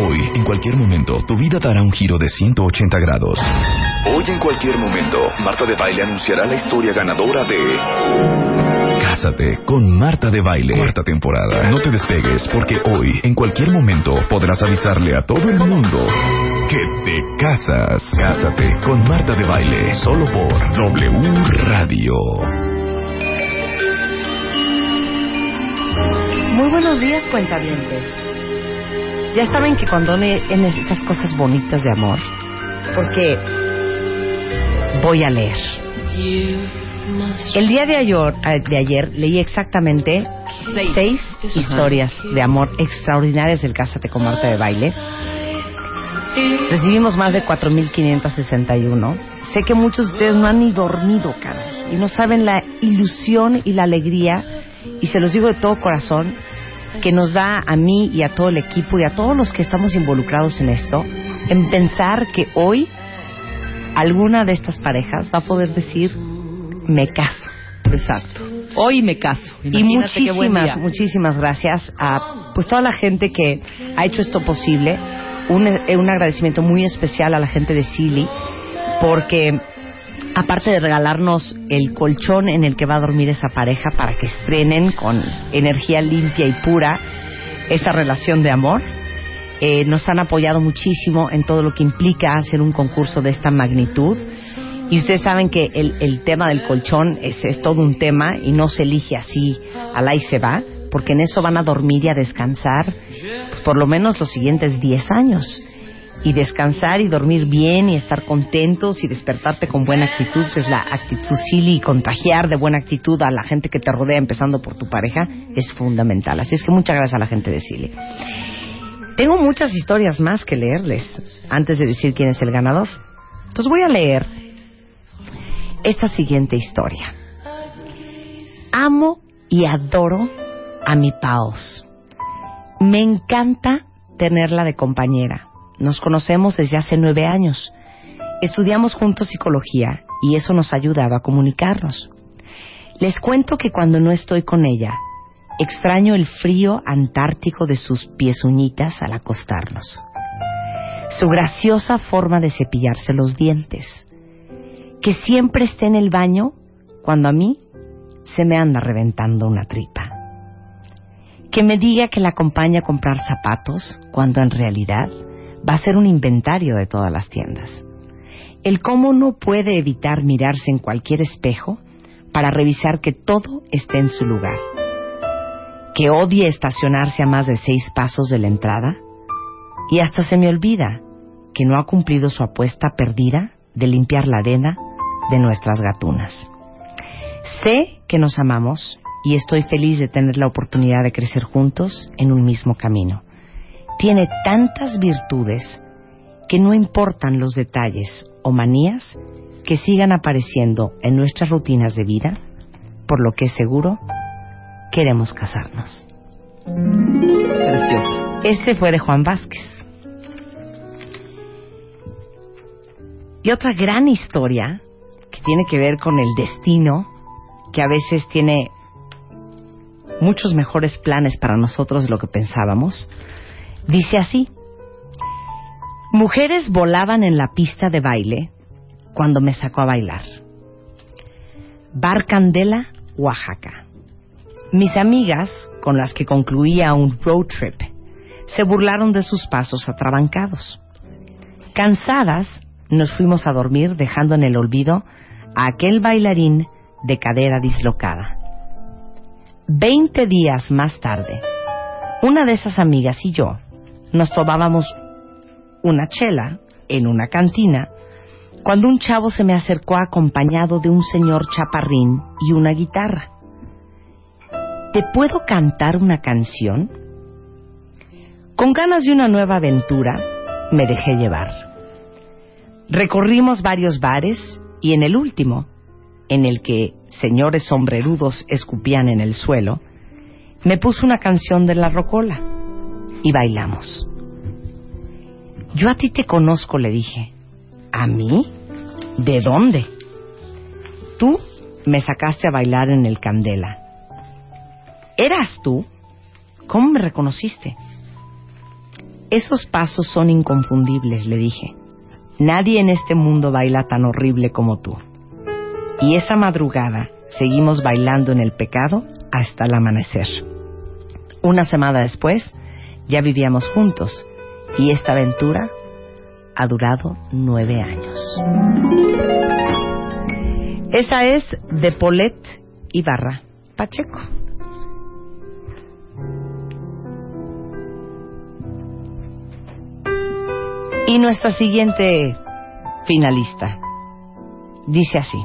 Hoy, en cualquier momento, tu vida dará un giro de 180 grados. Hoy, en cualquier momento, Marta de Baile anunciará la historia ganadora de... Cásate con Marta de Baile. Cuarta temporada. No te despegues porque hoy, en cualquier momento, podrás avisarle a todo el mundo que te casas. Cásate con Marta de Baile. Solo por W Radio. Muy buenos días, cuentavientes. Ya saben que cuando en estas cosas bonitas de amor, porque voy a leer. El día de ayer, eh, de ayer leí exactamente seis, historias de amor extraordinarias del Cásate con Marta de Baile. Recibimos más de 4.561. Sé que muchos de ustedes no han ni dormido, caray, y no saben la ilusión y la alegría, y se los digo de todo corazón, que nos da a mí y a todo el equipo y a todos los que estamos involucrados en esto, en pensar que hoy alguna de estas parejas va a poder decir, me caso. Exacto. Hoy me caso. y Imagínate muchísimas, muchísimas gracias a pues toda la gente que ha hecho esto posible. Un, eh, un agradecimiento muy especial a la gente de Silly, porque aparte de regalarnos el colchón en el que va a dormir esa pareja para que estrenen con energía limpia y pura esa relación de amor, eh, nos han apoyado muchísimo en todo lo que implica hacer un concurso de esta magnitud. Y ustedes saben que el, tema del colchón es, es todo un tema y no se elige así al ahí se va, porque en eso van a dormir y a descansar pues, por lo menos los siguientes 10 años. Y descansar y dormir bien y estar contentos y despertarte con buena actitud, es la actitud silly y contagiar de buena actitud a la gente que te rodea, empezando por tu pareja, es fundamental. Así es que muchas gracias a la gente de Silly. Tengo muchas historias más que leerles antes de decir quién es el ganador. Entonces voy a leer esta siguiente historia. Amo y adoro a mi Paos. Me encanta tenerla de compañera. Nos conocemos desde hace nueve años. Estudiamos juntos psicología y eso nos ayudaba a comunicarnos. Les cuento que cuando no estoy con ella, extraño el frío antártico de sus piezuñitas al acostarnos. Su graciosa forma de cepillarse los dientes. Que siempre esté en el baño cuando a mí se me anda reventando una tripa. Que me diga que la acompaña a comprar zapatos cuando en realidad va a ser un inventario de todas las tiendas. El cómo no puede evitar mirarse en cualquier espejo para revisar que todo esté en su lugar. Que odie estacionarse a más de seis pasos de la entrada y hasta se me olvida que no ha cumplido su apuesta perdida de limpiar la arena de nuestras gatunas. Sé que nos amamos y estoy feliz de tener la oportunidad de crecer juntos en un mismo camino. Tiene tantas virtudes que no importan los detalles o manías que sigan apareciendo en nuestras rutinas de vida, por lo que es seguro, queremos casarnos. Preciosa. Ese fue de Juan Vázquez. Y otra gran historia que tiene que ver con el destino, que a veces tiene muchos mejores planes para nosotros de lo que pensábamos, dice así. Mujeres volaban en la pista de baile cuando me sacó a bailar. Bar Candela, Oaxaca. Mis amigas, con las que concluía un road trip, se burlaron de sus pasos atrabancados. Cansadas, nos fuimos a dormir dejando en el olvido a aquel bailarín de cadera dislocada. Veinte días más tarde, una de esas amigas y yo nos tomábamos una chela en una cantina cuando un chavo se me acercó acompañado de un señor chaparrín y una guitarra. ¿Te puedo cantar una canción? Con ganas de una nueva aventura, me dejé llevar. Recorrimos varios bares y en el último, en el que señores sombrerudos escupían en el suelo, me puso una canción de la rocola y bailamos. Yo a ti te conozco, le dije. ¿A mí? ¿De dónde? Tú me sacaste a bailar en el Candela. ¿Eras tú? ¿Cómo me reconociste? Esos pasos son inconfundibles, le dije. Nadie en este mundo baila tan horrible como tú. Y esa madrugada seguimos bailando en el pecado hasta el amanecer. Una semana después ya vivíamos juntos y esta aventura ha durado nueve años. Esa es de Polet Ibarra Pacheco. Y nuestra siguiente finalista dice así.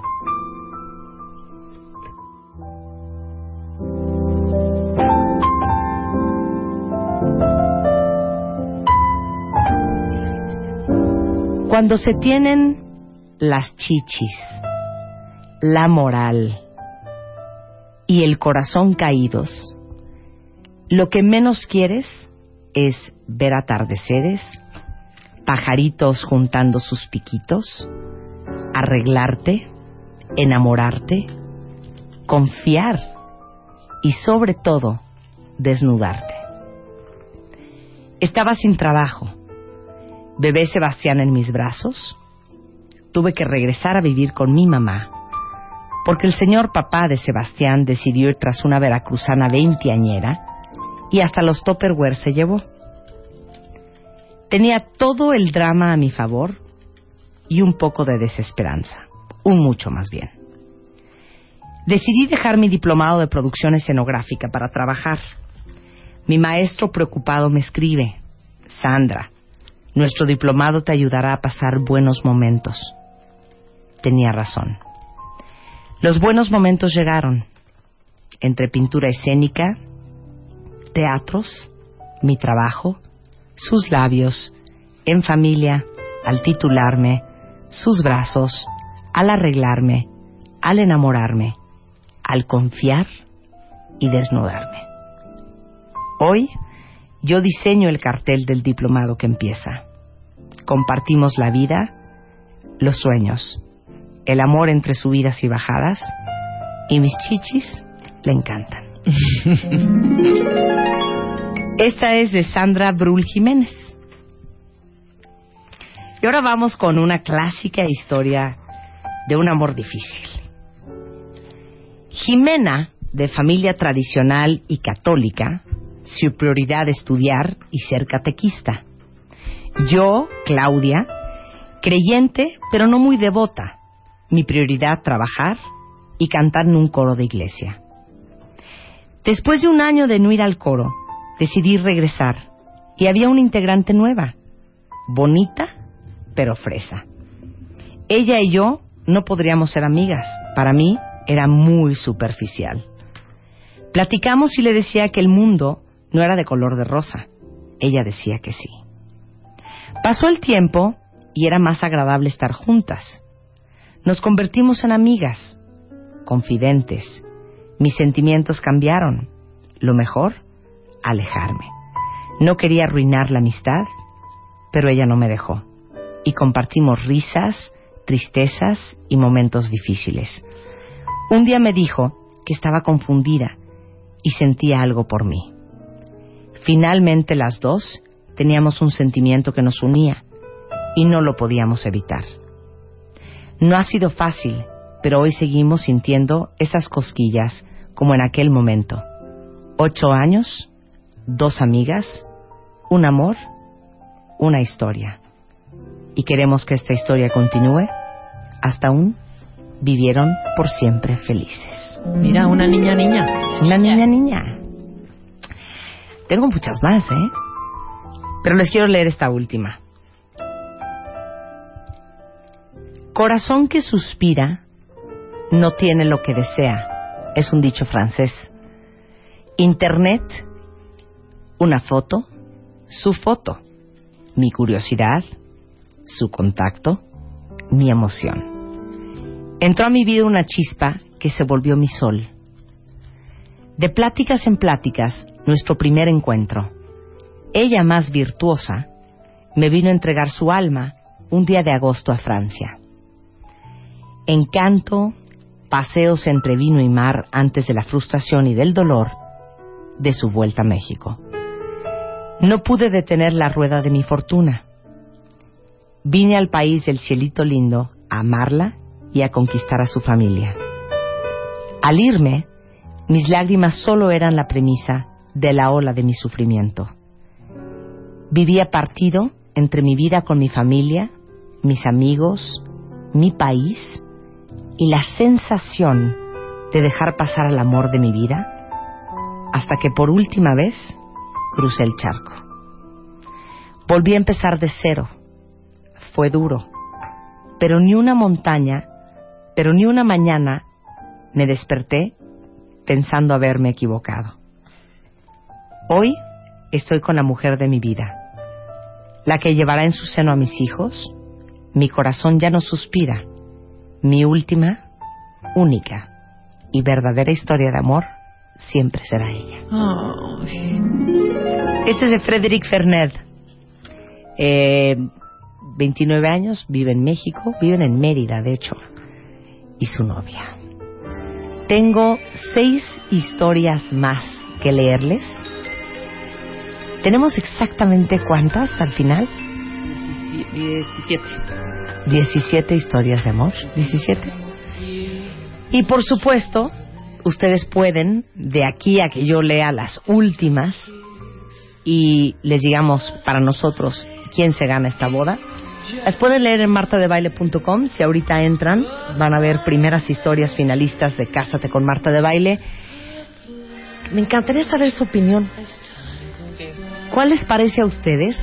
Cuando se tienen las chichis, la moral y el corazón caídos, lo que menos quieres es ver atardeceres, pajaritos juntando sus piquitos, arreglarte, enamorarte, confiar y sobre todo desnudarte. Estaba sin trabajo bebé Sebastián en mis brazos, tuve que regresar a vivir con mi mamá, porque el señor papá de Sebastián decidió ir tras una veracruzana veinteañera y hasta los Topperware se llevó. Tenía todo el drama a mi favor y un poco de desesperanza, un mucho más bien. Decidí dejar mi diplomado de producción escenográfica para trabajar. Mi maestro preocupado me escribe, Sandra, nuestro diplomado te ayudará a pasar buenos momentos. Tenía razón. Los buenos momentos llegaron. Entre pintura escénica, teatros, mi trabajo, sus labios, en familia, al titularme, sus brazos, al arreglarme, al enamorarme, al confiar y desnudarme. Hoy yo diseño el cartel del diplomado que empieza. Compartimos la vida, los sueños, el amor entre subidas y bajadas, y mis chichis le encantan. Esta es de Sandra Brul Jiménez. Y ahora vamos con una clásica historia de un amor difícil. Jimena, de familia tradicional y católica, su prioridad estudiar y ser catequista. Yo, Claudia, creyente, pero no muy devota. Mi prioridad trabajar y cantar en un coro de iglesia. Después de un año de no ir al coro, decidí regresar y había una integrante nueva, bonita, pero fresa. Ella y yo no podríamos ser amigas. Para mí era muy superficial. Platicamos y le decía que el mundo no era de color de rosa. Ella decía que sí. Pasó el tiempo y era más agradable estar juntas. Nos convertimos en amigas, confidentes. Mis sentimientos cambiaron. Lo mejor, alejarme. No quería arruinar la amistad, pero ella no me dejó. Y compartimos risas, tristezas y momentos difíciles. Un día me dijo que estaba confundida y sentía algo por mí. Finalmente las dos teníamos un sentimiento que nos unía y no lo podíamos evitar. No ha sido fácil, pero hoy seguimos sintiendo esas cosquillas como en aquel momento. Ocho años, dos amigas, un amor, una historia. Y queremos que esta historia continúe hasta un vivieron por siempre felices. Mira, una niña niña. Una niña niña. Tengo muchas más, ¿eh? Pero les quiero leer esta última. Corazón que suspira no tiene lo que desea. Es un dicho francés. Internet, una foto, su foto, mi curiosidad, su contacto, mi emoción. Entró a mi vida una chispa que se volvió mi sol. De pláticas en pláticas, nuestro primer encuentro. Ella más virtuosa me vino a entregar su alma un día de agosto a Francia. Encanto, paseos entre vino y mar antes de la frustración y del dolor de su vuelta a México. No pude detener la rueda de mi fortuna. Vine al país del cielito lindo a amarla y a conquistar a su familia. Al irme, mis lágrimas solo eran la premisa de la ola de mi sufrimiento. Vivía partido entre mi vida con mi familia, mis amigos, mi país y la sensación de dejar pasar al amor de mi vida hasta que por última vez crucé el charco. Volví a empezar de cero. Fue duro, pero ni una montaña, pero ni una mañana me desperté pensando haberme equivocado. Hoy estoy con la mujer de mi vida, la que llevará en su seno a mis hijos. Mi corazón ya no suspira. Mi última, única y verdadera historia de amor siempre será ella. Este es de Frederic Fernet. Eh, 29 años, vive en México, viven en Mérida, de hecho, y su novia. Tengo seis historias más que leerles. ¿Tenemos exactamente cuántas al final? 17. 17 historias de amor. 17. Y por supuesto, ustedes pueden, de aquí a que yo lea las últimas y les digamos para nosotros quién se gana esta boda, las pueden leer en martadebaile.com. Si ahorita entran, van a ver primeras historias finalistas de Cásate con Marta de Baile. Me encantaría saber su opinión. ¿Cuál les parece a ustedes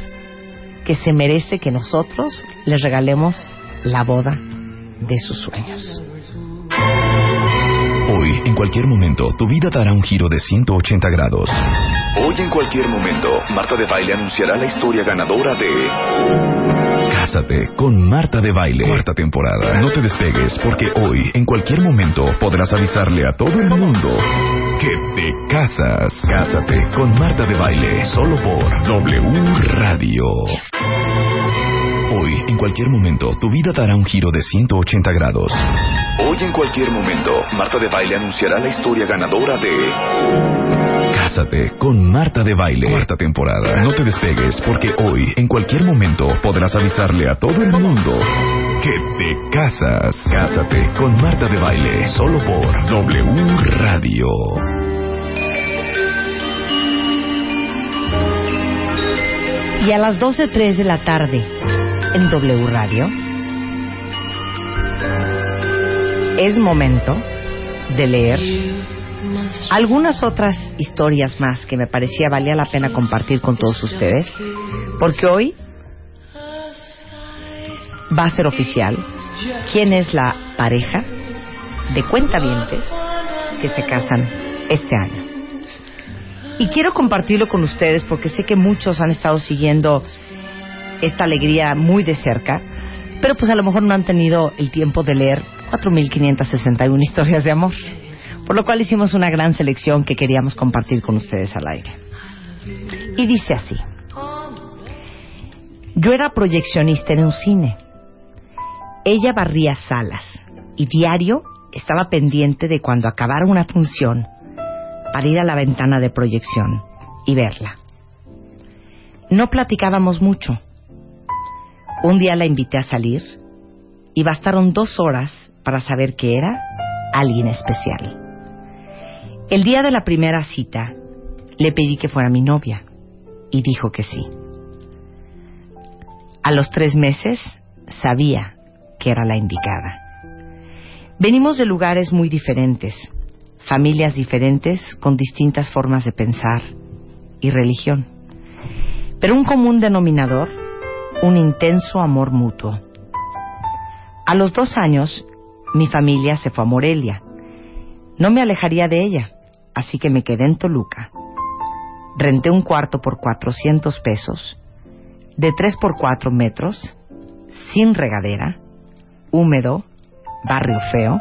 que se merece que nosotros les regalemos la boda de sus sueños? Hoy, en cualquier momento, tu vida dará un giro de 180 grados. Hoy, en cualquier momento, Marta de Baile anunciará la historia ganadora de... Cásate con Marta de Baile. Cuarta temporada. No te despegues porque hoy, en cualquier momento, podrás avisarle a todo el mundo que te casas. Cásate con Marta de Baile. Solo por W Radio. Hoy, en cualquier momento, tu vida dará un giro de 180 grados. Hoy, en cualquier momento, Marta de Baile anunciará la historia ganadora de... Cásate con Marta de Baile. Cuarta temporada. No te despegues porque hoy, en cualquier momento, podrás avisarle a todo el mundo que te casas. Cásate con Marta de Baile. Solo por W Radio. Y a las 12.03 de la tarde, en W Radio, es momento de leer algunas otras historias más que me parecía valía la pena compartir con todos ustedes, porque hoy va a ser oficial quién es la pareja de cuentavientes que se casan este año. Y quiero compartirlo con ustedes porque sé que muchos han estado siguiendo esta alegría muy de cerca, pero pues a lo mejor no han tenido el tiempo de leer 4.561 historias de amor, por lo cual hicimos una gran selección que queríamos compartir con ustedes al aire. Y dice así, yo era proyeccionista en un cine, ella barría salas y diario estaba pendiente de cuando acabara una función para ir a la ventana de proyección y verla. No platicábamos mucho. Un día la invité a salir y bastaron dos horas para saber que era alguien especial. El día de la primera cita le pedí que fuera mi novia y dijo que sí. A los tres meses sabía que era la indicada. Venimos de lugares muy diferentes, familias diferentes con distintas formas de pensar y religión. Pero un común denominador, un intenso amor mutuo. A los dos años, mi familia se fue a Morelia. No me alejaría de ella, así que me quedé en Toluca. renté un cuarto por 400 pesos, de 3 por 4 metros, sin regadera, húmedo, barrio feo,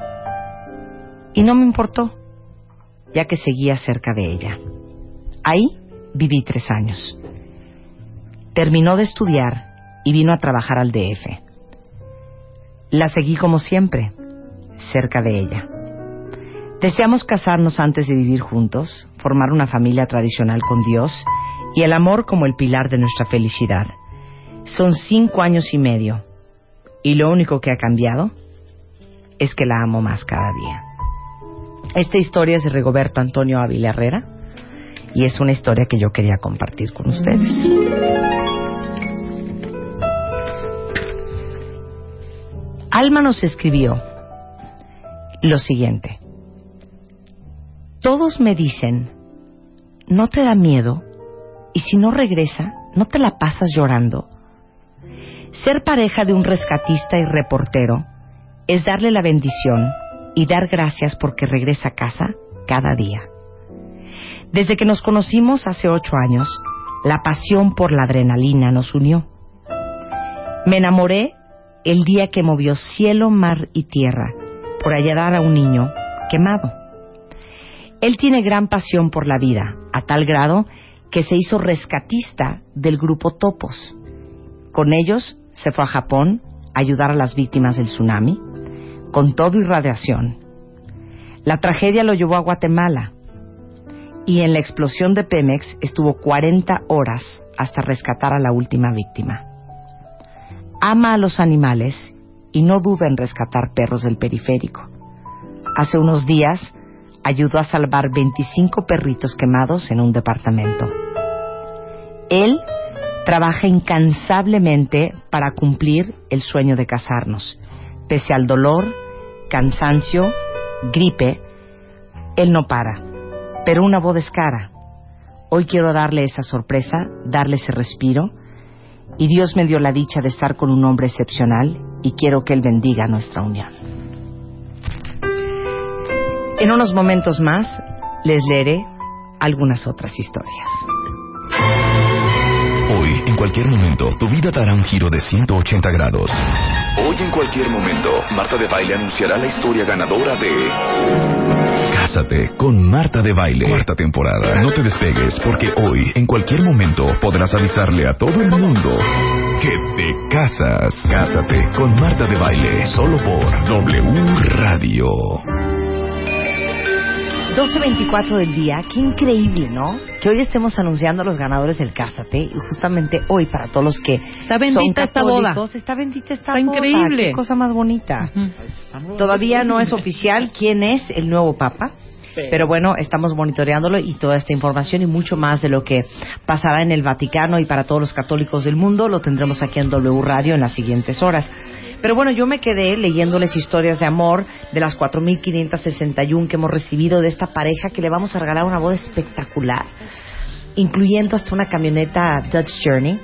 y no me importó, ya que seguía cerca de ella. Ahí viví tres años. Terminó de estudiar y vino a trabajar al DF. La seguí como siempre, cerca de ella. Deseamos casarnos antes de vivir juntos, formar una familia tradicional con Dios y el amor como el pilar de nuestra felicidad. Son cinco años y medio y lo único que ha cambiado es que la amo más cada día. Esta historia es de Rigoberto Antonio Ávila Herrera y es una historia que yo quería compartir con ustedes. Alma nos escribió lo siguiente. Todos me dicen, ¿no te da miedo? Y si no regresa, ¿no te la pasas llorando? Ser pareja de un rescatista y reportero es darle la bendición y dar gracias porque regresa a casa cada día. Desde que nos conocimos hace ocho años, la pasión por la adrenalina nos unió. Me enamoré el día que movió cielo, mar y tierra por ayudar a un niño quemado. Él tiene gran pasión por la vida, a tal grado que se hizo rescatista del grupo Topos. Con ellos se fue a Japón a ayudar a las víctimas del tsunami, con todo y radiación. La tragedia lo llevó a Guatemala y en la explosión de Pemex estuvo 40 horas hasta rescatar a la última víctima. Ama a los animales y no duda en rescatar perros del periférico. Hace unos días ayudó a salvar 25 perritos quemados en un departamento. Él trabaja incansablemente para cumplir el sueño de casarnos. Pese al dolor, cansancio, gripe, él no para. Pero una boda es cara. Hoy quiero darle esa sorpresa, darle ese respiro. Y Dios me dio la dicha de estar con un hombre excepcional y quiero que Él bendiga nuestra unión. En unos momentos más les leeré algunas otras historias. Hoy, en cualquier momento, tu vida dará un giro de 180 grados. Hoy, en cualquier momento, Marta de Baile anunciará la historia ganadora de... Cásate con Marta de Baile. Cuarta temporada. No te despegues porque hoy, en cualquier momento, podrás avisarle a todo el mundo que te casas. Cásate con Marta de Baile. Solo por W Radio. 12.24 del día, qué increíble, ¿no? Que hoy estemos anunciando a los ganadores del Cásate y justamente hoy para todos los que Está bendita son esta boda. católicos, Está bendita esta Está boda. increíble. Qué cosa más bonita. Todavía no es oficial quién es el nuevo papa. Pero bueno, estamos monitoreándolo y toda esta información y mucho más de lo que pasará en el Vaticano y para todos los católicos del mundo lo tendremos aquí en W Radio en las siguientes horas. Pero bueno, yo me quedé leyéndoles historias de amor de las 4.561 que hemos recibido de esta pareja que le vamos a regalar una boda espectacular, incluyendo hasta una camioneta Dutch Journey.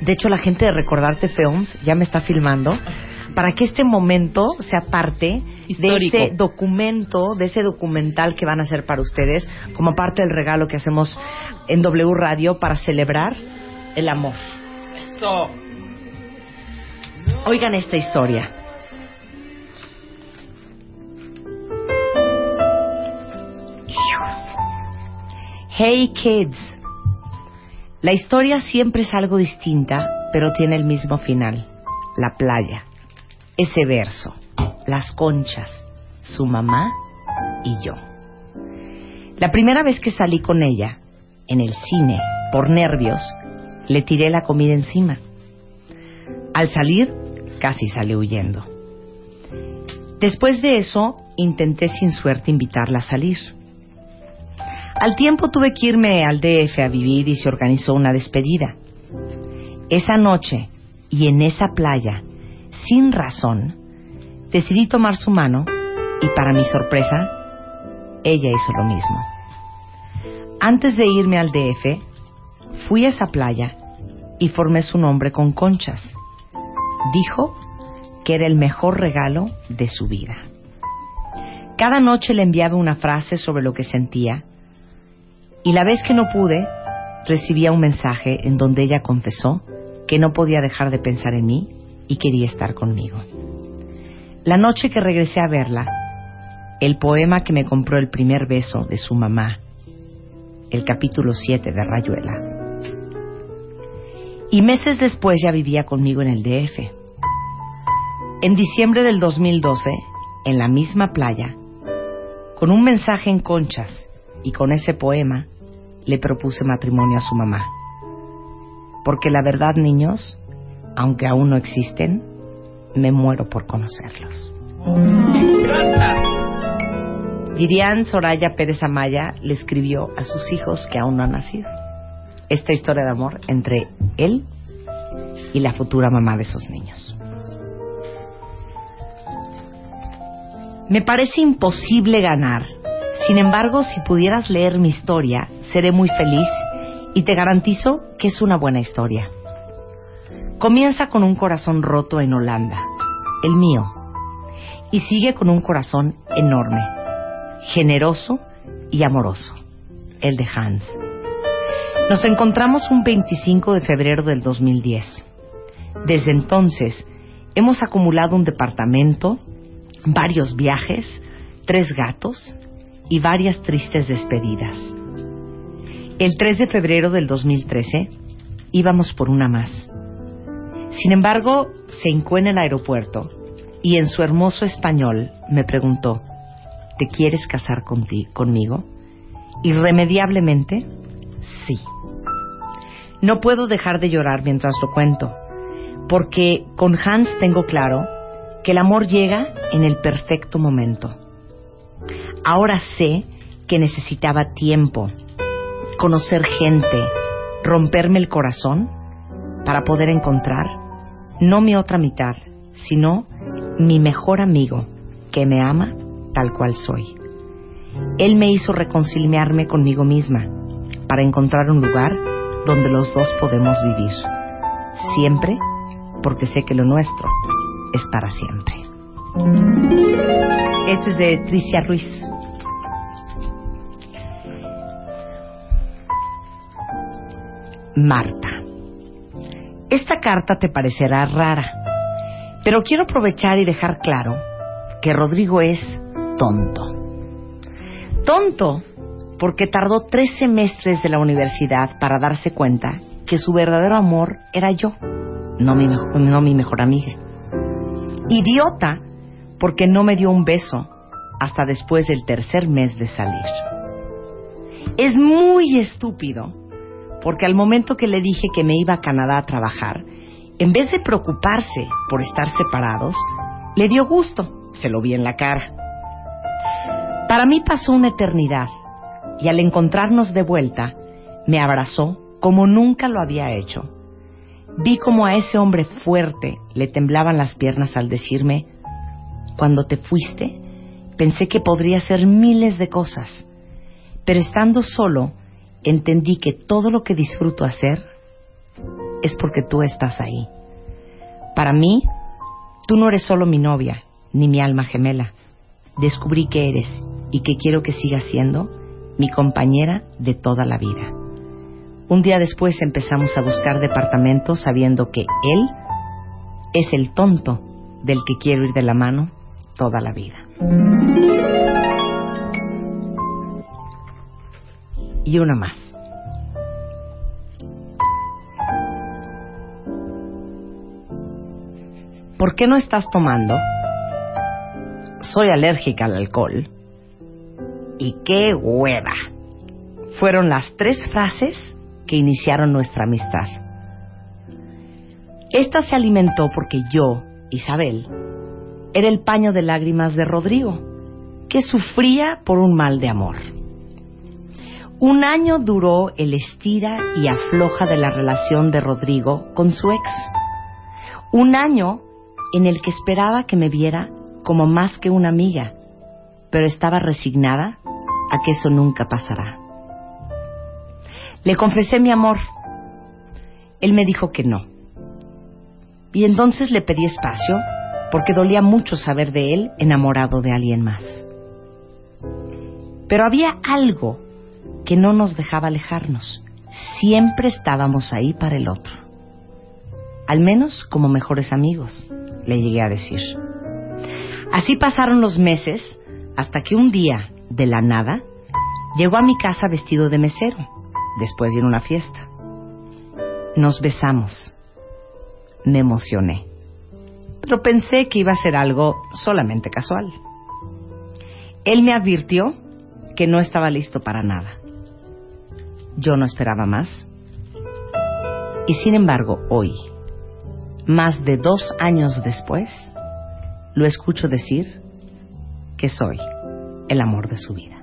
De hecho, la gente de Recordarte Films ya me está filmando para que este momento sea parte Histórico. de ese documento, de ese documental que van a hacer para ustedes, como parte del regalo que hacemos en W Radio para celebrar el amor. Eso. Oigan esta historia. Hey kids. La historia siempre es algo distinta, pero tiene el mismo final. La playa. Ese verso. Las conchas. Su mamá y yo. La primera vez que salí con ella, en el cine, por nervios, le tiré la comida encima. Al salir, casi sale huyendo. Después de eso, intenté sin suerte invitarla a salir. Al tiempo tuve que irme al DF a vivir y se organizó una despedida. Esa noche y en esa playa, sin razón, decidí tomar su mano y para mi sorpresa, ella hizo lo mismo. Antes de irme al DF, fui a esa playa y formé su nombre con conchas. Dijo que era el mejor regalo de su vida. Cada noche le enviaba una frase sobre lo que sentía y la vez que no pude, recibía un mensaje en donde ella confesó que no podía dejar de pensar en mí y quería estar conmigo. La noche que regresé a verla, el poema que me compró el primer beso de su mamá, el capítulo 7 de Rayuela. Y meses después ya vivía conmigo en el DF. En diciembre del 2012, en la misma playa, con un mensaje en conchas y con ese poema, le propuse matrimonio a su mamá. Porque la verdad, niños, aunque aún no existen, me muero por conocerlos. Vivian Soraya Pérez Amaya le escribió a sus hijos que aún no han nacido esta historia de amor entre él y la futura mamá de esos niños. Me parece imposible ganar. Sin embargo, si pudieras leer mi historia, seré muy feliz y te garantizo que es una buena historia. Comienza con un corazón roto en Holanda, el mío, y sigue con un corazón enorme, generoso y amoroso, el de Hans. Nos encontramos un 25 de febrero del 2010. Desde entonces hemos acumulado un departamento, varios viajes, tres gatos y varias tristes despedidas. El 3 de febrero del 2013 íbamos por una más. Sin embargo, se hincó en el aeropuerto y en su hermoso español me preguntó, ¿te quieres casar conmigo? Irremediablemente, sí. No puedo dejar de llorar mientras lo cuento, porque con Hans tengo claro que el amor llega en el perfecto momento. Ahora sé que necesitaba tiempo, conocer gente, romperme el corazón para poder encontrar no mi otra mitad, sino mi mejor amigo que me ama tal cual soy. Él me hizo reconciliarme conmigo misma para encontrar un lugar donde los dos podemos vivir. Siempre porque sé que lo nuestro es para siempre. Este es de Tricia Ruiz. Marta. Esta carta te parecerá rara, pero quiero aprovechar y dejar claro que Rodrigo es tonto. Tonto porque tardó tres semestres de la universidad para darse cuenta que su verdadero amor era yo, no mi, mejor amiga. Idiota porque no me dio un beso hasta después del tercer mes de salir. Es muy estúpido porque al momento que le dije que me iba a Canadá a trabajar, en vez de preocuparse por estar separados, le dio gusto, se lo vi en la cara. Para mí pasó una eternidad y al encontrarnos de vuelta, me abrazó como nunca lo había hecho. Vi como a ese hombre fuerte le temblaban las piernas al decirme, cuando te fuiste, pensé que podría hacer miles de cosas, pero estando solo, entendí que todo lo que disfruto hacer es porque tú estás ahí. Para mí, tú no eres solo mi novia, ni mi alma gemela. Descubrí que eres y que quiero que sigas siendo mi compañera de toda la vida. Un día después empezamos a buscar departamentos sabiendo que él es el tonto del que quiero ir de la mano toda la vida. Y una más. ¿Por qué no estás tomando? Soy alérgica al alcohol y qué hueva. Fueron las tres frases que iniciaron nuestra amistad. Esta se alimentó porque yo, Isabel, era el paño de lágrimas de Rodrigo, que sufría por un mal de amor. Un año duró el estira y afloja de la relación de Rodrigo con su ex. Un año en el que esperaba que me viera como más que una amiga, pero estaba resignada a que eso nunca pasará. Le confesé mi amor. Él me dijo que no. Y entonces le pedí espacio porque dolía mucho saber de él enamorado de alguien más. Pero había algo que no nos dejaba alejarnos. siempre estábamos ahí para el otro. Al menos como mejores amigos, le llegué a decir. Así pasaron los meses hasta que un día, de la nada, llegó a mi casa vestido de mesero, después de ir a una fiesta. Nos besamos. Me emocioné. Pero pensé que iba a ser algo solamente casual. Él me advirtió que no estaba listo para nada. Yo no esperaba más. Y sin embargo, hoy, más de dos años después, lo escucho decir que soy el amor de su vida.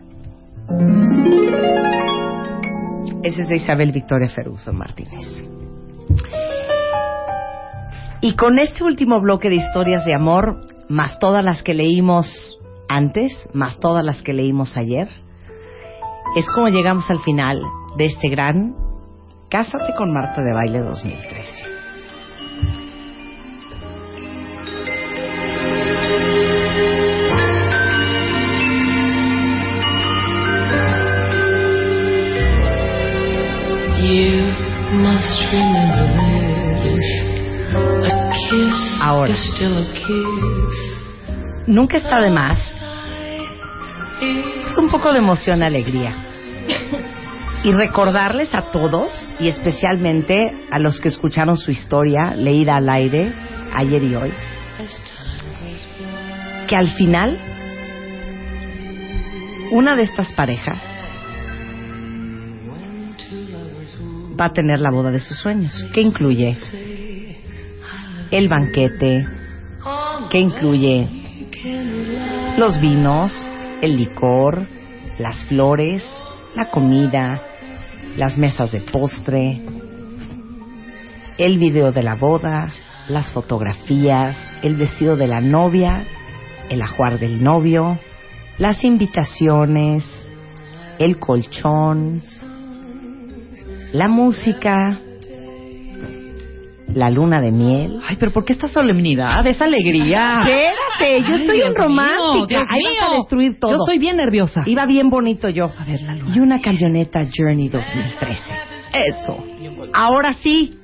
Ese es de Isabel Victoria Feruso Martínez. Y con este último bloque de historias de amor, más todas las que leímos antes, más todas las que leímos ayer, es como llegamos al final de este gran Cásate con Marta de Baile 2013. Nunca está de más. Es un poco de emoción, alegría. Y recordarles a todos, y especialmente a los que escucharon su historia leída al aire ayer y hoy, que al final una de estas parejas va a tener la boda de sus sueños, que incluye el banquete, que incluye los vinos, el licor, las flores, la comida, las mesas de postre, el video de la boda, las fotografías, el vestido de la novia, el ajuar del novio, las invitaciones, el colchón, la música, la luna de miel. Ay, pero ¿por qué esta solemnidad, esa alegría? Espérate, yo estoy en mío, romántica. Dios Ahí vas a mío. destruir todo. Yo estoy bien nerviosa. Iba bien bonito yo. A ver, la luna. Y una camioneta Journey 2013. Eso. Ahora sí.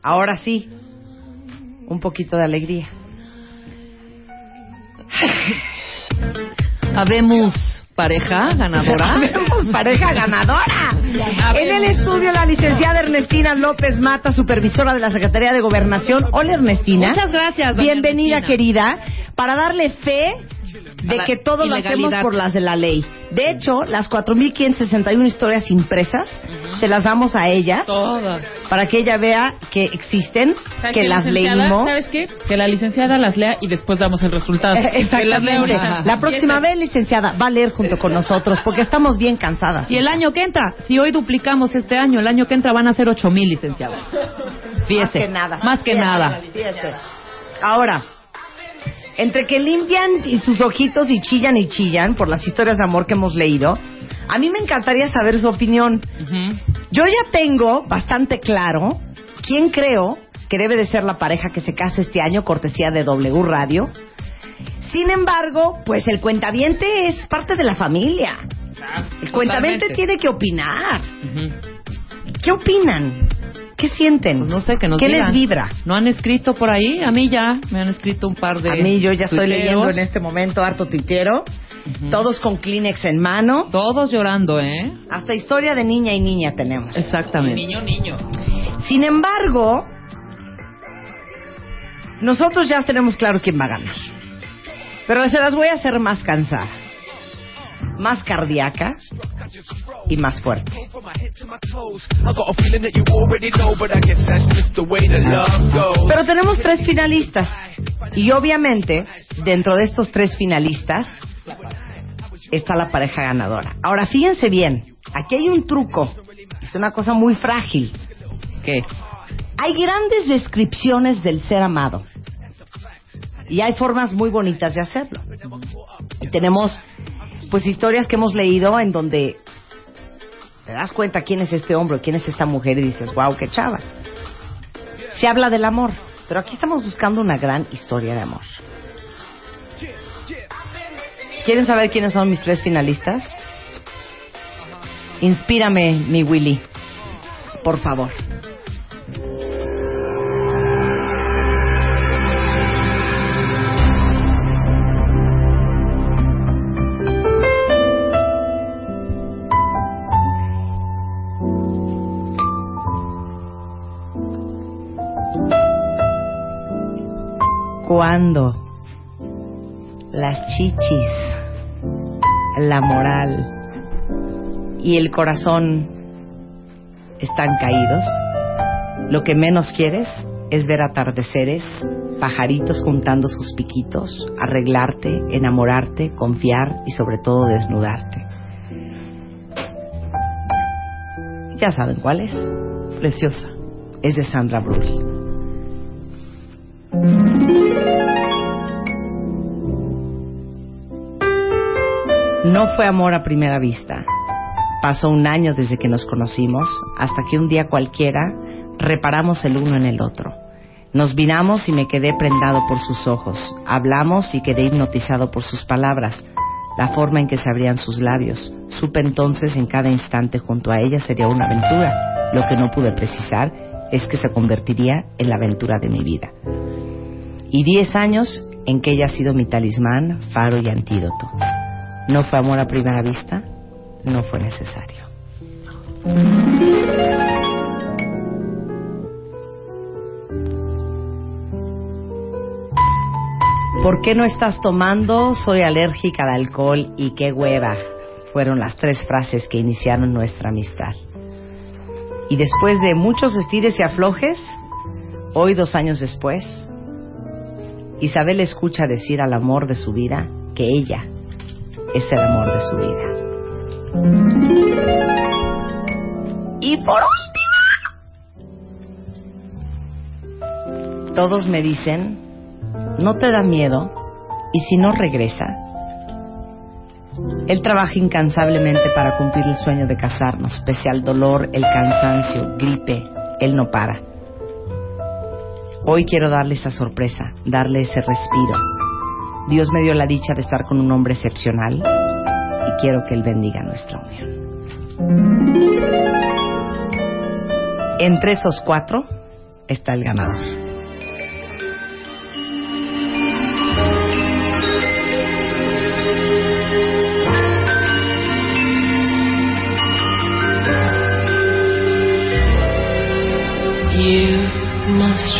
Ahora sí. Un poquito de alegría. Habemos pareja ganadora. Tenemos pareja ganadora. En el estudio la licenciada Ernestina López Mata, supervisora de la Secretaría de Gobernación. Hola Ernestina. Muchas gracias. doña Bienvenida Ernestina. querida, para darle fe de que todo lo hacemos por las de la ley. De hecho, las 4.561 historias impresas se las damos a ella Todas. para que ella vea que existen, ¿Sabes que las licenciada? leímos. ¿Sabes qué? Que la licenciada las lea y después damos el resultado. Eh, las Exactamente. La próxima vez, licenciada, va a leer junto con nosotros porque estamos bien cansadas. Y el año que entra, si hoy duplicamos este año, el año que entra van a ser ocho mil licenciados. Fíjese. Más que nada. Más que nada. fíjate. Ahora, entre que limpian y sus ojitos y chillan y chillan por las historias de amor que hemos leído, a mí me encantaría saber su opinión. Yo ya tengo bastante claro quién creo que debe de ser la pareja que se case este año, cortesía de W Radio. Sin embargo, pues el cuentaviente es parte de la familia. El cuentaviente Totalmente. tiene que opinar. ¿Qué opinan? ¿Qué sienten? Pues no sé, que nos ¿Qué digan. les vibra? ¿No han escrito por ahí? A mí ya me han escrito un par de A mí yo ya estoy leyendo en este momento harto tuitero. Todos con Kleenex en mano. Todos llorando, ¿eh? Hasta historia de niña y niña tenemos. Exactamente. Niño, niño. Sin embargo, nosotros ya tenemos claro quién va a ganar. Pero se las voy a hacer más cansada, más cardíaca y más fuerte. Pero tenemos tres finalistas. Y obviamente, dentro de estos tres finalistas, está la pareja ganadora. Ahora, fíjense bien, aquí hay un truco. Es una cosa muy frágil. ¿Qué? Hay grandes descripciones del ser amado. Y hay formas muy bonitas de hacerlo. Y tenemos, pues, historias que hemos leído en donde te das cuenta quién es este hombre quién es esta mujer y dices, wow, qué chava. Se habla del amor, pero aquí estamos buscando una gran historia de amor. ¿Quieren saber quiénes son mis tres finalistas? Inspírame, mi Willy. por favor. Cuando las chichis, la moral y el corazón están caídos, lo que menos quieres es ver atardeceres, pajaritos juntando sus piquitos, arreglarte, enamorarte, confiar y sobre todo desnudarte. Ya saben cuál es. Preciosa. Es de Sandra Brulli. No fue amor a primera vista. Pasó un año desde que nos conocimos hasta que un día cualquiera reparamos el uno en el otro. Nos miramos y me quedé prendado por sus ojos. Hablamos y quedé hipnotizado por sus palabras, la forma en que se abrían sus labios. Supe entonces en cada instante junto a ella sería una aventura. Lo que no pude precisar es que se convertiría en la aventura de mi vida. Y diez años en que ella ha sido mi talismán, faro y antídoto. No fue amor a primera vista, no fue necesario. ¿Por qué no estás tomando? Soy alérgica al alcohol y qué hueva. Fueron las tres frases que iniciaron nuestra amistad. Y después de muchos estires y aflojes, hoy dos años después, Isabel escucha decir al amor de su vida que ella es el amor de su vida. Y por última, todos me dicen, ¿no te da miedo? ¿Y si no regresa? Él trabaja incansablemente para cumplir el sueño de casarnos, pese al dolor, el cansancio, gripe, él no para. Hoy quiero darle esa sorpresa, darle ese respiro. Dios me dio la dicha de estar con un hombre excepcional y quiero que Él bendiga nuestra unión. Entre esos cuatro está el ganador.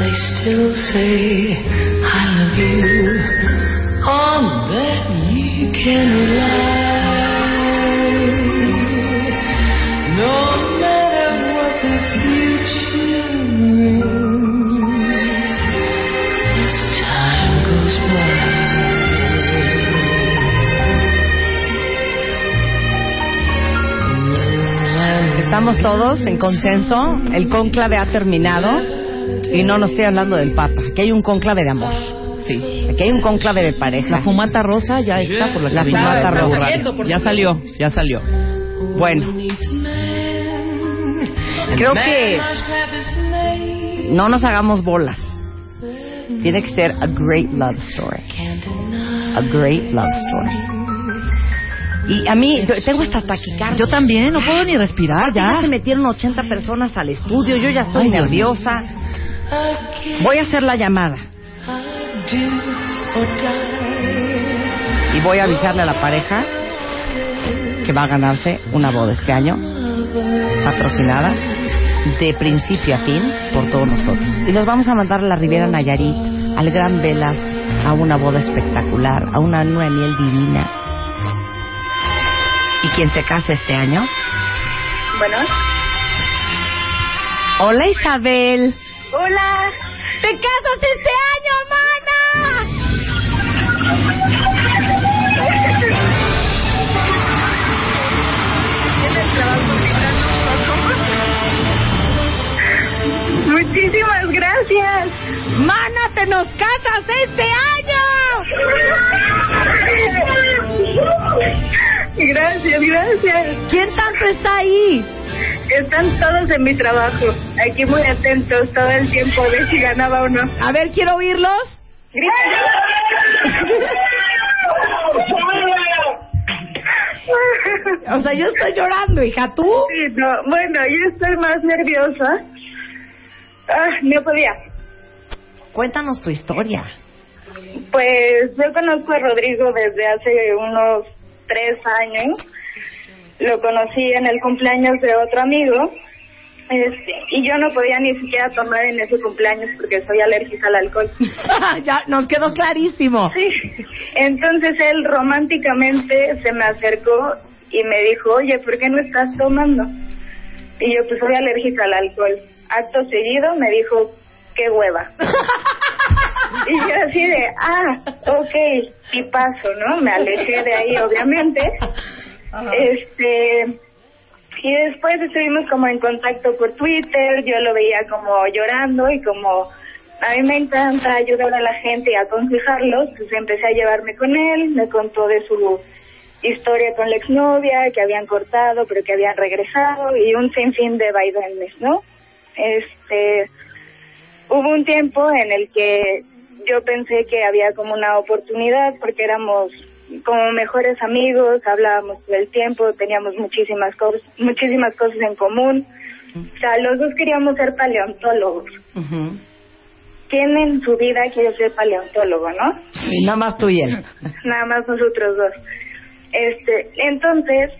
they still say, I love you. On that you can rely. No matter what the future brings, as time goes by. Estamos todos en consenso, el cónclave ha terminado y no nos estoy hablando del Papa, aquí hay un cónclave de amor, Sí. aquí hay un cónclave de pareja. La fumata rosa ya está por la, La fumata rosa. Ya salió, ya salió. Bueno, creo que no nos hagamos bolas. Tiene que ser a great love story. A great love story. Y a mí, tengo esta taquicardia. Yo también, no puedo ni respirar Ya ya. se metieron 80 personas al estudio, yo ya estoy Ay, Dios nerviosa. Voy a hacer la llamada y voy a avisarle a la pareja que va a ganarse una boda este año, patrocinada de principio a fin por todos nosotros. Y los vamos a mandar a la Riviera Nayarit, al Gran Velas, a una boda espectacular, a una de miel divina. ¿Y quien se casa este año? Bueno, Hola Isabel. Hola. ¡Te casas este año, mana! Muchísimas gracias. ¡Mana, te nos casas este año! Gracias, gracias. ¿Quién tanto está ahí? Están todos en mi trabajo, aquí muy atentos todo el tiempo de si ganaba o no. A ver, quiero oírlos. O sea, yo estoy llorando, hija, ¿tú? Sí, no, bueno, yo estoy más nerviosa. Ah, no podía. Cuéntanos tu historia. Pues yo conozco a Rodrigo desde hace unos tres años. Lo conocí en el cumpleaños de otro amigo. Este, y yo no podía ni siquiera tomar en ese cumpleaños porque soy alérgica al alcohol. ya, nos quedó clarísimo. Sí. Entonces él románticamente se me acercó y me dijo, oye, ¿por qué no estás tomando? Y yo, pues soy alérgica al alcohol. Acto seguido me dijo, qué hueva. y yo así de, ah, ok, y paso, ¿no? Me alejé de ahí, obviamente. Este, y después estuvimos como en contacto por Twitter, yo lo veía como llorando y como a mí me encanta ayudar a la gente y aconsejarlos, pues empecé a llevarme con él, me contó de su historia con la exnovia, que habían cortado pero que habían regresado y un sinfín de vaivenes, ¿no? Este, hubo un tiempo en el que yo pensé que había como una oportunidad porque éramos como mejores amigos, hablábamos todo el tiempo, teníamos muchísimas cosas, muchísimas cosas en común. O sea, los dos queríamos ser paleontólogos. ¿Quién en su vida quiere ser paleontólogo, no? Y nada más tú y él. Nada más nosotros dos. Este, entonces,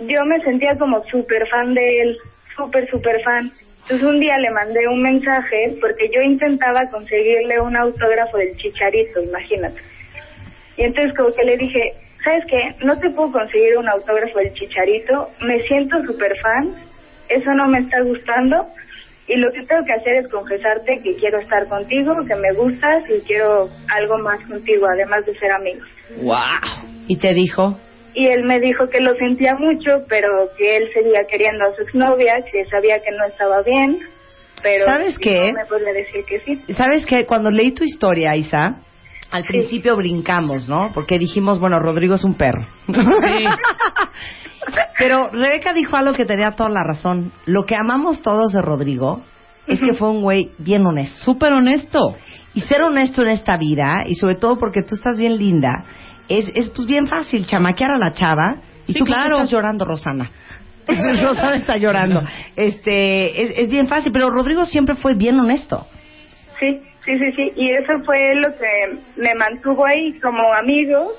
yo me sentía como súper fan de él, súper, súper fan. Entonces un día le mandé un mensaje porque yo intentaba conseguirle un autógrafo del chicharito, imagínate. Y entonces como que le dije, ¿sabes qué? No te puedo conseguir un autógrafo del chicharito, me siento súper fan, eso no me está gustando y lo que tengo que hacer es confesarte que quiero estar contigo, que me gustas y quiero algo más contigo, además de ser amigos. ¡Wow! ¿Y te dijo? Y él me dijo que lo sentía mucho, pero que él seguía queriendo a su exnovia, que sabía que no estaba bien, pero ¿Sabes qué? no me podía decir que sí. ¿Sabes qué? Cuando leí tu historia, Isa, al principio brincamos, ¿no? Porque dijimos, bueno, Rodrigo es un perro. Pero Rebeca dijo algo que tenía toda la razón. Lo que amamos todos de Rodrigo es que fue un güey bien honesto. Súper honesto. Y ser honesto en esta vida, y sobre todo porque tú estás bien linda, es, es pues bien fácil chamaquear a la chava. Y Sí, tú ¿por qué claro. estás llorando, Rosana. Rosana está llorando. Este, es, es bien fácil, pero Rodrigo siempre fue bien honesto. Sí, sí, sí, sí. Y eso fue lo que me mantuvo ahí como amigo.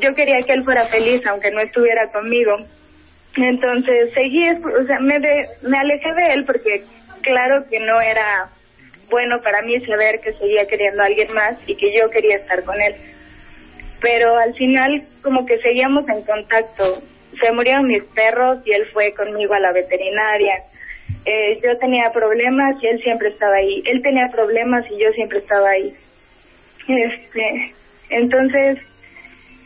Yo quería que él fuera feliz, aunque no estuviera conmigo. Entonces seguí, o sea, me, de- me alejé de él porque claro que no era bueno para mí saber que seguía queriendo a alguien más y que yo quería estar con él. Pero al final como que seguíamos en contacto. Se murieron mis perros y él fue conmigo a la veterinaria. Eh, yo tenía problemas y él siempre estaba ahí. Él tenía problemas y yo siempre estaba ahí. Este, entonces,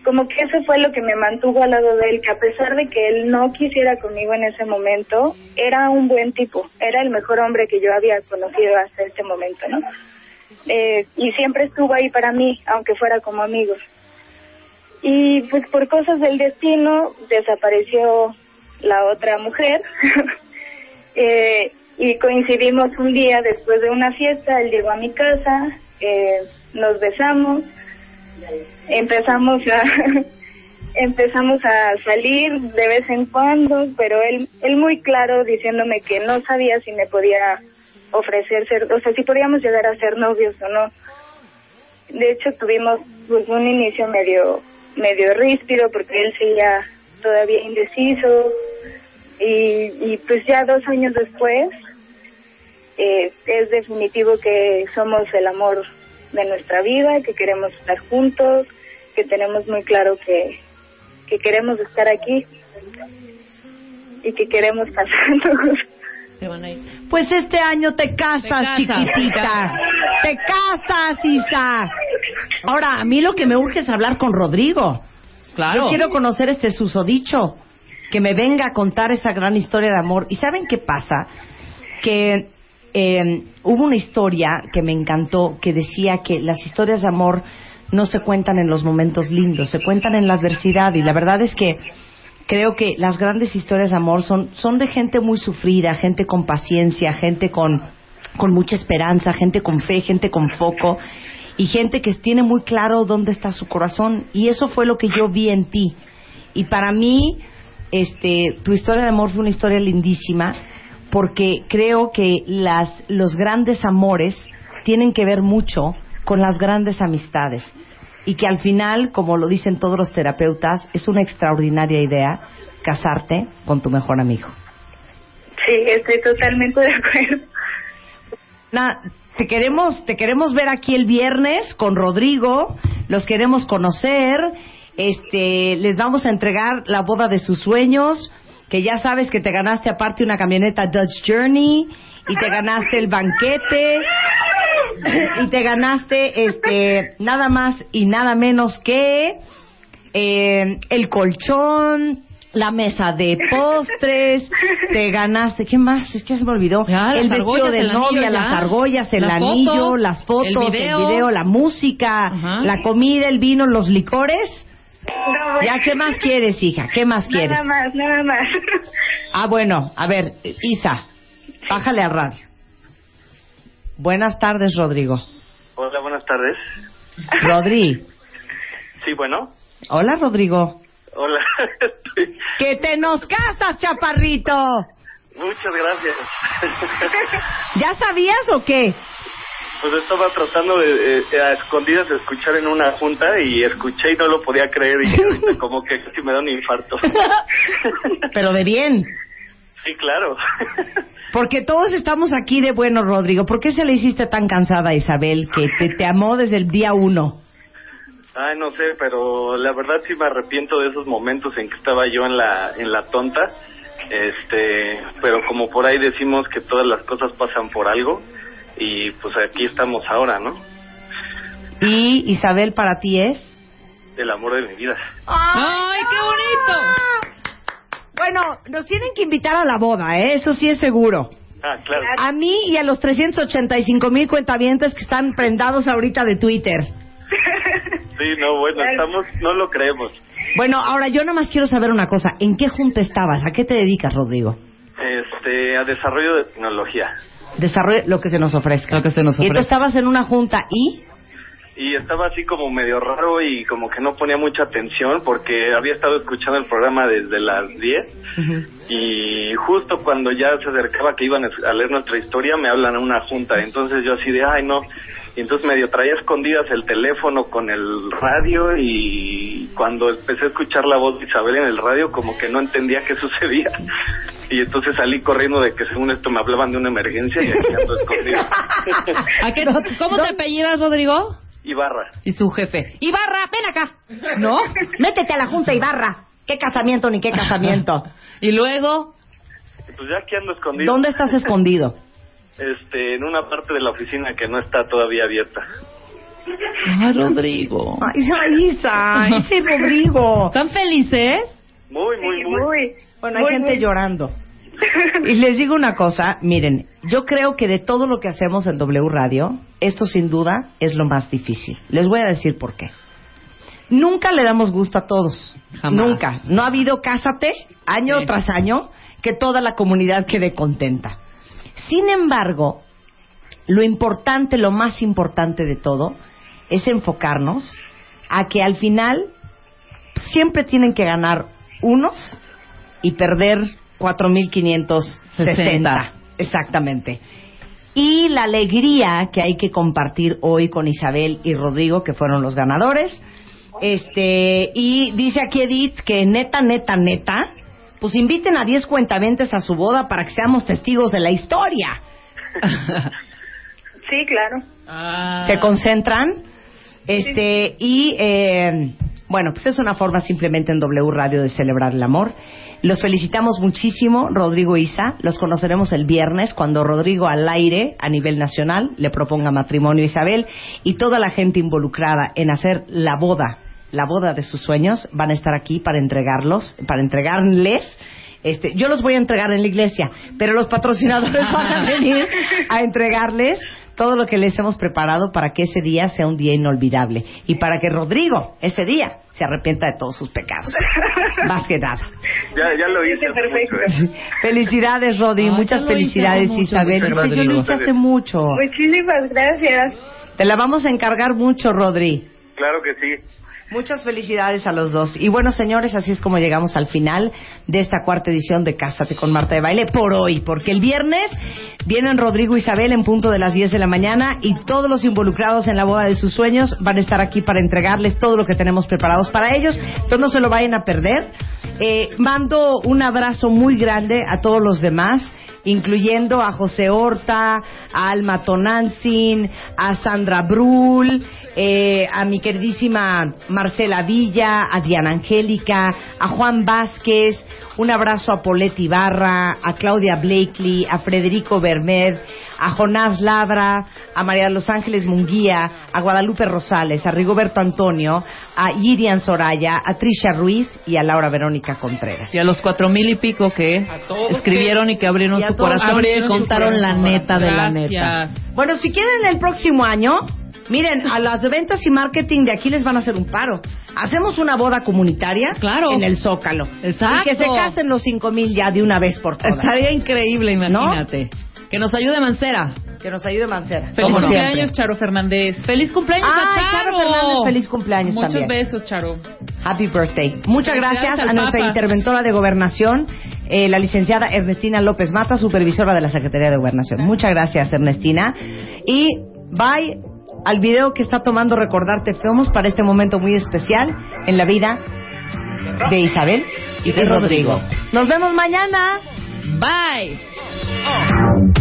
como que eso fue lo que me mantuvo al lado de él, que a pesar de que él no quisiera conmigo en ese momento, era un buen tipo, era el mejor hombre que yo había conocido hasta este momento, ¿no? Eh, y siempre estuvo ahí para mí, aunque fuera como amigos. Y pues por cosas del destino desapareció la otra mujer eh, y coincidimos un día después de una fiesta, él llegó a mi casa, eh, nos besamos, empezamos a empezamos a salir de vez en cuando, pero él él muy claro diciéndome que no sabía si me podía ofrecer ser, o sea, si podíamos llegar a ser novios o no. De hecho tuvimos pues un inicio medio medio ríspido porque él seguía todavía indeciso y, y pues ya dos años después eh, es definitivo que somos el amor de nuestra vida, que queremos estar juntos, que tenemos muy claro que, que queremos estar aquí y que queremos casarnos. Pues este año te casas, Te casas, chiquitita. Te casas, Isa. Ahora, a mí lo que me urge es hablar con Rodrigo. Claro. Yo quiero conocer este susodicho. Que me venga a contar esa gran historia de amor. ¿Y saben qué pasa? Que eh, hubo una historia que me encantó que decía que las historias de amor no se cuentan en los momentos lindos, se cuentan en la adversidad y la verdad es que creo que las grandes historias de amor son, son de gente muy sufrida, gente con paciencia, gente con, con mucha esperanza, gente con fe, gente con foco y gente que tiene muy claro dónde está su corazón y eso fue lo que yo vi en ti y para mí este tu historia de amor fue una historia lindísima porque creo que las los grandes amores tienen que ver mucho con las grandes amistades y que al final, como lo dicen todos los terapeutas, es una extraordinaria idea casarte con tu mejor amigo. Sí, estoy totalmente de acuerdo. Na- te queremos, te queremos ver aquí el viernes con Rodrigo, los queremos conocer, este, les vamos a entregar la boda de sus sueños, que ya sabes que te ganaste aparte una camioneta Dodge Journey y te ganaste el banquete y te ganaste este nada más y nada menos que eh, el colchón, la mesa de postres, te ganaste, ¿qué más? Es que se me olvidó. Ya, el vestido de el novia, las argollas, el Las anillo, fotos, las fotos, el video. video, la música, Ajá. la comida, el vino, los licores. No, ¿Ya qué más quieres, hija? ¿Qué más quieres? Nada más, nada más. Ah, bueno, a ver, Isa, bájale al radio. Buenas tardes, Rodrigo. Hola, buenas tardes. Rodri. Sí, bueno. Hola, Rodrigo. Hola. ¡Que te nos casas, chaparrito! Muchas gracias. ¿Ya sabías o qué? Pues estaba tratando de, eh, a escondidas de escuchar en una junta y escuché y no lo podía creer y ahorita como que casi me da un infarto. Pero de bien. Sí, claro. Porque todos estamos aquí de bueno, Rodrigo. ¿Por qué se le hiciste tan cansada a Isabel que te, te amó desde el día uno? Ay, no sé, pero la verdad sí me arrepiento de esos momentos en que estaba yo en la en la tonta. Este, pero como por ahí decimos que todas las cosas pasan por algo y pues aquí estamos ahora, ¿no? Y Isabel para ti es... El amor de mi vida. ¡Ay, qué bonito! Bueno, nos tienen que invitar a la boda, ¿eh? Eso sí es seguro. Ah, claro. A mí y a los 385 mil cuentavientes que están prendados ahorita de Twitter. Sí, no, bueno, estamos, no lo creemos. Bueno, ahora yo nada más quiero saber una cosa. ¿En qué junta estabas? ¿A qué te dedicas, Rodrigo? Este, a desarrollo de tecnología. Desarrolla lo que se nos ofrezca. Lo que se nos Y tú ofrezca. estabas en una junta y... Y estaba así como medio raro y como que no ponía mucha atención porque había estado escuchando el programa desde las 10 y justo cuando ya se acercaba que iban a leer nuestra historia me hablan a una junta. Entonces yo así de, ay no. Y entonces medio traía escondidas el teléfono con el radio y cuando empecé a escuchar la voz de Isabel en el radio como que no entendía qué sucedía. Y entonces salí corriendo de que según esto me hablaban de una emergencia y aquí ando escondido. ¿A qué- ¿Cómo te apellidas, Rodrigo? Ibarra. Y su jefe. Ibarra, ven acá. ¿No? Métete a la junta Ibarra. ¿Qué casamiento ni qué casamiento? Y luego, Pues ya aquí ando escondido. ¿Dónde estás escondido? Este, en una parte de la oficina que no está todavía abierta. Ay, Rodrigo. Ay, Isa, ese Rodrigo. ¿Están felices? Muy, muy, Sí, muy. Bueno, hay muy, gente muy. llorando. Y les digo una cosa, miren, yo creo que de todo lo que hacemos en W Radio, esto sin duda es lo más difícil. Les voy a decir por qué. Nunca le damos gusto a todos. Jamás. Nunca. No ha habido cásate año Sí. tras año que toda la comunidad quede contenta. Sin embargo, lo importante, lo más importante de todo, es enfocarnos a que al final siempre tienen que ganar unos y perder 4.560. 60. Exactamente. Y la alegría que hay que compartir hoy con Isabel y Rodrigo, que fueron los ganadores. Este, y dice aquí Edith que neta, neta, neta, pues inviten a 10 cuentaventes a su boda para que seamos testigos de la historia. Sí, claro. Ah. se concentran este y eh, bueno pues es una forma simplemente en W Radio de celebrar el amor. Los felicitamos muchísimo Rodrigo e Isa. Los conoceremos el viernes cuando Rodrigo al aire a nivel nacional le proponga matrimonio a Isabel y toda la gente involucrada en hacer la boda la boda de sus sueños van a estar aquí para entregarlos para entregarles Este, yo los voy a entregar en la iglesia, pero los patrocinadores van a venir a entregarles todo lo que les hemos preparado para que ese día sea un día inolvidable y para que Rodrigo ese día se arrepienta de todos sus pecados. Más que nada. Ya, ya lo hice mucho, ¿eh? Felicidades, Rodri. Ay, Muchas felicidades, mucho, Isabel. Dice, yo lo hice hace mucho. Muchísimas gracias. Te la vamos a encargar mucho, Rodri. Claro que sí. Muchas felicidades a los dos. Y bueno, señores, así es como llegamos al final de esta cuarta edición de Cásate con Marta de Baile por hoy, porque el viernes vienen Rodrigo e Isabel en punto de las 10 de la mañana y todos los involucrados en la boda de sus sueños van a estar aquí para entregarles todo lo que tenemos preparados para ellos. Entonces no se lo vayan a perder. Eh, mando un abrazo muy grande a todos los demás incluyendo a José Horta, a Alma Tonantzin, a Sandra Brul, eh, a mi queridísima Marcela Villa, a Diana Angélica, a Juan Vázquez, un abrazo a Polet Ibarra, a Claudia Blakely, a Federico Bermed, a Jonás Labra, a María de los Ángeles Munguía, a Guadalupe Rosales, a Rigoberto Antonio, a Irian Soraya, a Trisha Ruiz y a Laura Verónica Contreras. Y a los cuatro mil y pico que escribieron y que abrieron Y su corazón y contaron la neta de la neta. Gracias. Bueno, si quieren el próximo año, miren, a las de ventas y marketing de aquí les van a hacer un paro. Hacemos una boda comunitaria Claro. en el Zócalo. Exacto. Y que se casen los cinco mil ya de una vez por todas. Estaría increíble, imagínate. Que nos ayude Mancera. Que nos ayude Mancera. Feliz cumpleaños, siempre. Charo Fernández. ¡Feliz cumpleaños Ah, a Charo Charo! Fernández, feliz cumpleaños Muchos también. besos, Charo. Happy birthday. Muchas gracias a nuestra Papa. interventora de Gobernación, eh, la licenciada Ernestina López Mata, supervisora de la Secretaría de Gobernación. Muchas gracias, Ernestina. Y bye al video que está tomando Recordarte Filmos para este momento muy especial en la vida de Isabel y de Rodrigo. Nos vemos mañana. Bye.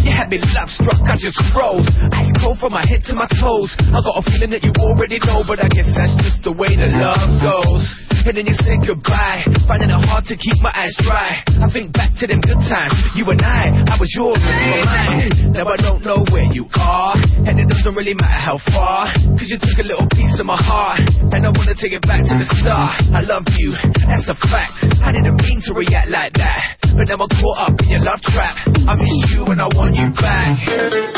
You had me love struck, I just froze. Ice cold from my head to my toes. I got a feeling that you already know, but I guess that's just the way the love goes. And then you said goodbye, finding it hard to keep my eyes dry. I think back to them good times, you and I, I was yours, and you were mine. Now I don't know where you are, and it doesn't really matter how far, cause you took a little piece of my heart, and I wanna take it back to the start. I love you, that's a fact. I didn't mean to react like that, but now I'm caught up in your love trap. I miss you and I want you back.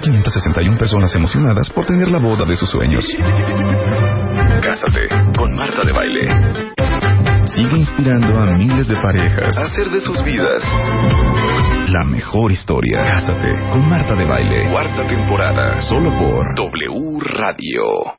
4.561 personas emocionadas por tener la boda de sus sueños. Cásate con Marta de Baile. Sigue inspirando a miles de parejas a hacer de sus vidas la mejor historia. Cásate con Marta de Baile. Cuarta temporada. Solo por W Radio.